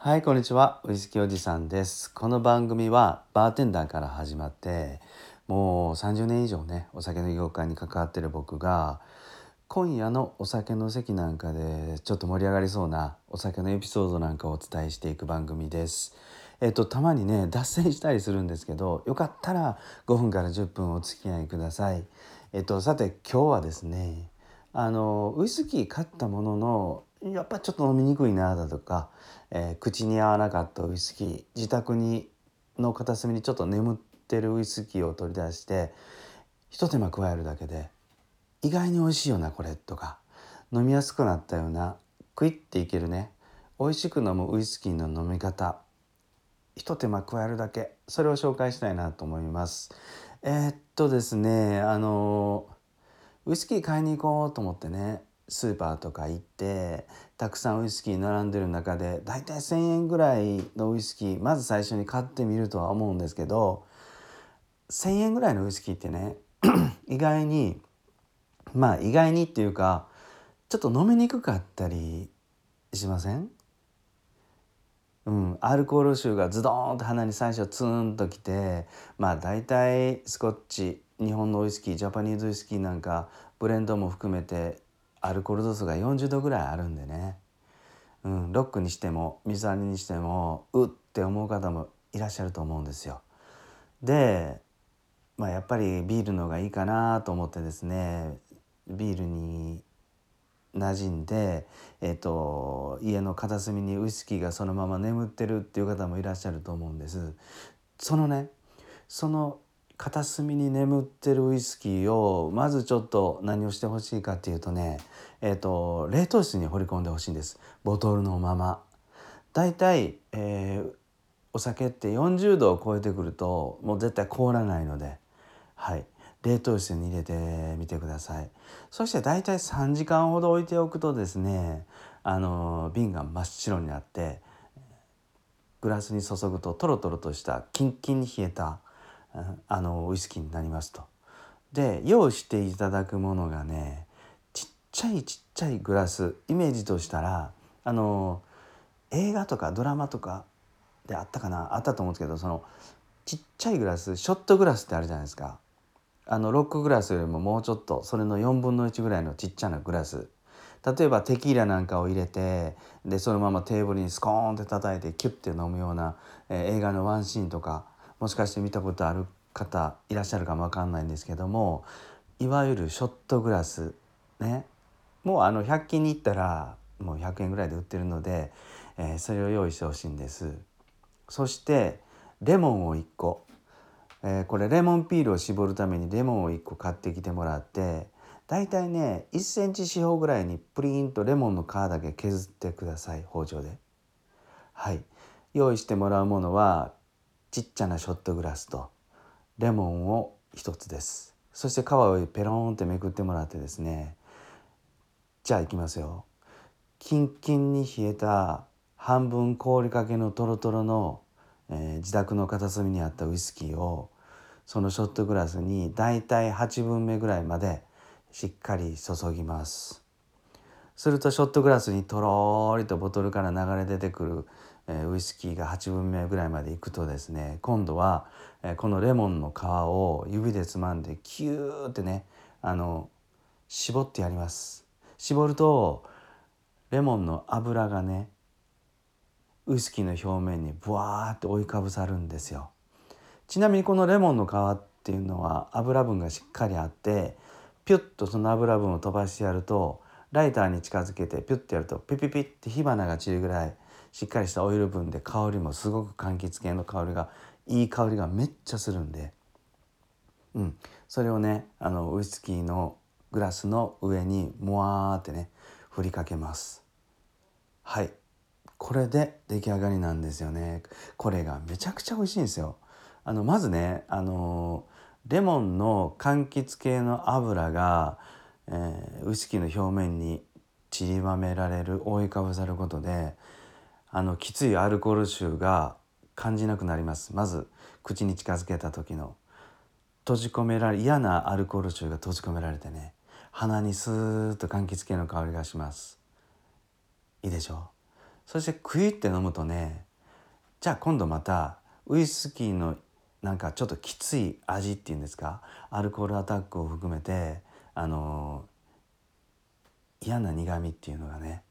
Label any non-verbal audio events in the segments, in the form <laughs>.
はい、こんにちは。ウイスキーおじさんです。この番組はバーテンダーから始まって、もう30年以上ね、お酒の業界に関わってる僕が、今夜のお酒の席なんかでちょっと盛り上がりそうなお酒のエピソードなんかをお伝えしていく番組です。えっと、たまにね、脱線したりするんですけど、よかったら5分から10分お付き合いください。えっと、さて今日はですね、あのウイスキー買ったもののやっぱちょっと飲みにくいなだとか、えー口に合わなかったウイスキー自宅にの片隅にちょっと眠ってるウイスキーを取り出してひと手間加えるだけで意外に美味しいよなこれとか飲みやすくなったようなクイッていけるね美味しく飲むウイスキーの飲み方ひと手間加えるだけそれを紹介したいなと思います。えーっとですねあのウイスキー買いに行こうと思ってねスーパーとか行ってたくさんウイスキー並んでる中でだいたい1,000円ぐらいのウイスキーまず最初に買ってみるとは思うんですけど1,000円ぐらいのウイスキーってね <clears throat> 意外にまあ意外にっていうかちょっと飲みにくかったりしません？うん、アルコール臭がズドーンと鼻に最初ツーンときてまあ大体スコッチ日本のウイスキージャパニーズウイスキーなんかブレンドも含めてアルコール度数が40度ぐらいあるんでね、うん、ロックにしても水割りにしてもうって思う方もいらっしゃると思うんですよ。で、まあ、やっぱりビールの方がいいかなと思ってですねビールに馴染んで、えっと家の片隅にウイスキーがそのまま眠ってるっていう方もいらっしゃると思うんです。そのねその片隅に眠ってるウイスキーをまずちょっと何をしてほしいかっていうとね、えっと冷凍室に放り込んでほしいんです。ボトルのまま。だいたい、えお酒って40度を超えてくるともう絶対凍らないので、はい、冷凍室に入れてみてください。そして大体3時間ほど置いておくとですねあの瓶が真っ白になってグラスに注ぐとトロトロとしたキンキンに冷えたあのウイスキーになりますと。で用意していただくものがねちっちゃいちっちゃいグラスイメージとしたらあの映画とかドラマとかであったかなあったと思うんですけどそのちっちゃいグラスショットグラスってあるじゃないですかあのロックグラスよりももうちょっとそれの4分の1ぐらいのちっちゃなグラス例えばテキーラなんかを入れてでそのままテーブルにスコーンって叩いてキュッて飲むような、えー映画のワンシーンとかもしかして見たことある方いらっしゃるかもわかんないんですけどもいわゆるショットグラスねもうあの100均に行ったらもう100円ぐらいで売ってるので、えーそれを用意してほしいんです。そしてレモンを1個、えーこれレモンピールを絞るためにレモンを1個買ってきてもらってだいたいね1センチ四方ぐらいにプリンとレモンの皮だけ削ってください包丁で。はい用意してもらうものはちっちゃなショットグラスとレモンを1つです。そして皮をペローンってめくってもらってですねじゃあいきますよ。キンキンに冷えた半分凍りかけのトロトロの、えー自宅の片隅にあったウイスキーをそのショットグラスにだいたい8分目ぐらいまでしっかり注ぎます。するとショットグラスにとろーりとボトルから流れ出てくる、ウイスキーが8分目ぐらいまでいくとですね今度は、このレモンの皮を指でつまんでキューってねあの絞ってやります。絞るとレモンの油がねウイスキーの表面にブワーって覆いかぶさるんですよ。ちなみにこのレモンの皮っていうのは油分がしっかりあってピュッとその油分を飛ばしてやるとライターに近づけてピュッてやるとピピピって火花が散るぐらいしっかりしたオイル分で香りもすごく柑橘系の香りがいい香りがめっちゃするんで、うん、それをねあのウイスキーのグラスの上にモワーってね振りかけます。はい。これで出来上がりなんですよね。これがめちゃくちゃ美味しいんですよ。あのまずねあのレモンの柑橘系の油が、えーウイスキーの表面に散りばめられる覆いかぶさることであのきついアルコール臭が感じなくなります。まず口に近づけた時の。閉じ込められ嫌なアルコール臭が閉じ込められてね。鼻にスーッと柑橘系の香りがします。いいでしょう。そしてクイって飲むとねじゃあ今度またウイスキーのなんかちょっときつい味っていうんですか？アルコールアタックを含めてあの嫌な苦みっていうのがね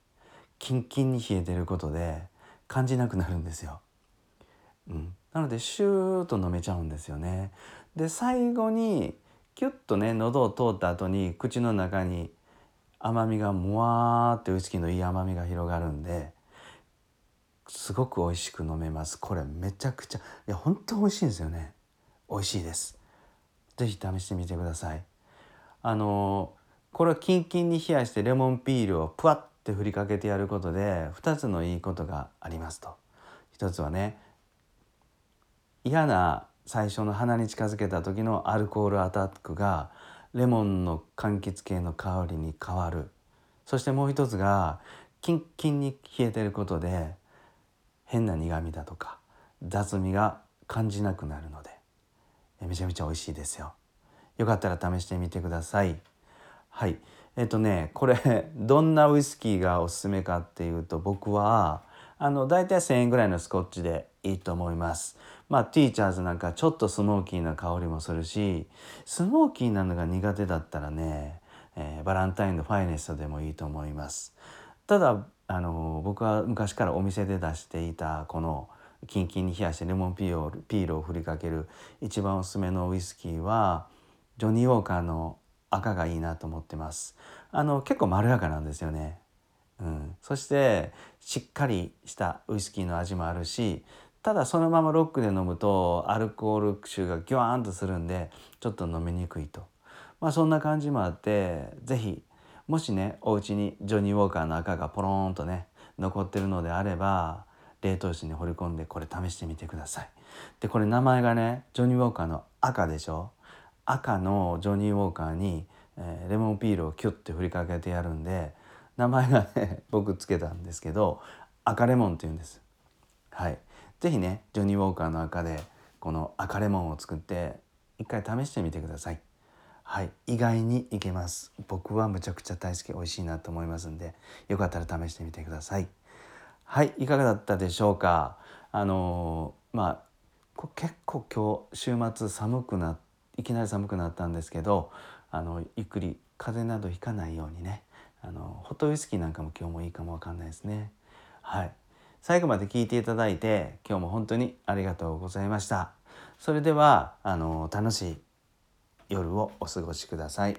キンキンに冷えてることで感じなくなるんですよ。うん、なのでシューッと飲めちゃうんですよね。で最後にキュッとね喉を通った後に口の中に甘みがもわーってウイスキーのいい甘みが広がるんですごく美味しく飲めます。これめちゃくちゃいや本当美味しいんですよね。美味しいです。是非試してみてください。あのこれをキンキンに冷やしてレモンピールをプワッて振りかけてやることで2つのいいことがありますと。一つはね嫌な最初の鼻に近づけた時のアルコールアタックがレモンの柑橘系の香りに変わる。そしてもう一つがキンキンに冷えてることで変な苦みだとか雑味が感じなくなるのでめちゃめちゃ美味しいですよ。よかったら試してみてください。はい。えっとねこれ <laughs> どんなウイスキーがおすすめかっていうと僕はあの大体1,000円ぐらいのスコッチでいいと思います。まあティーチャーズなんかちょっとスモーキーな香りもするしスモーキーなのが苦手だったらね、えー、バランタインのファイネストでもいいと思います。ただあの僕は昔からお店で出していたこのキンキンに冷やしてレモンピールピールを振りかける一番おすすめのウイスキーはジョニー・ウォーカーの赤がいいなと思ってます。あの結構まろやかなんですよね、うん、そしてしっかりしたウイスキーの味もあるしただそのままロックで飲むとアルコール臭がギュワーンとするんでちょっと飲みにくいと。まあそんな感じもあって是非もしねお家にジョニー・ウォーカーの赤がポローンとね残ってるのであれば冷凍室に放り込んでこれ試してみてください。でこれ名前がねジョニー・ウォーカーの赤でしょ？赤のジョニー・ウォーカーに、えー、レモンピールをキュッて振りかけてやるんで名前がね <laughs> 僕つけたんですけど赤レモンって言うんです。はい。是非ねジョニー・ウォーカーの赤でこの赤レモンを作って一回試してみてください。はい、意外にいけます。僕はむちゃくちゃ大好き美味しいなと思いますんでよかったら試してみてください。はい。いかがだったでしょうか？あのー、まあ結構今日週末寒くなっいきなり寒くなったんですけどあのゆっくり風邪などひかないようにねあのホットウイスキーなんかも今日もいいかもわかんないですね。はい。最後まで聞いていただいて今日も本当にありがとうございました。それではあの楽しい夜をお過ごしください。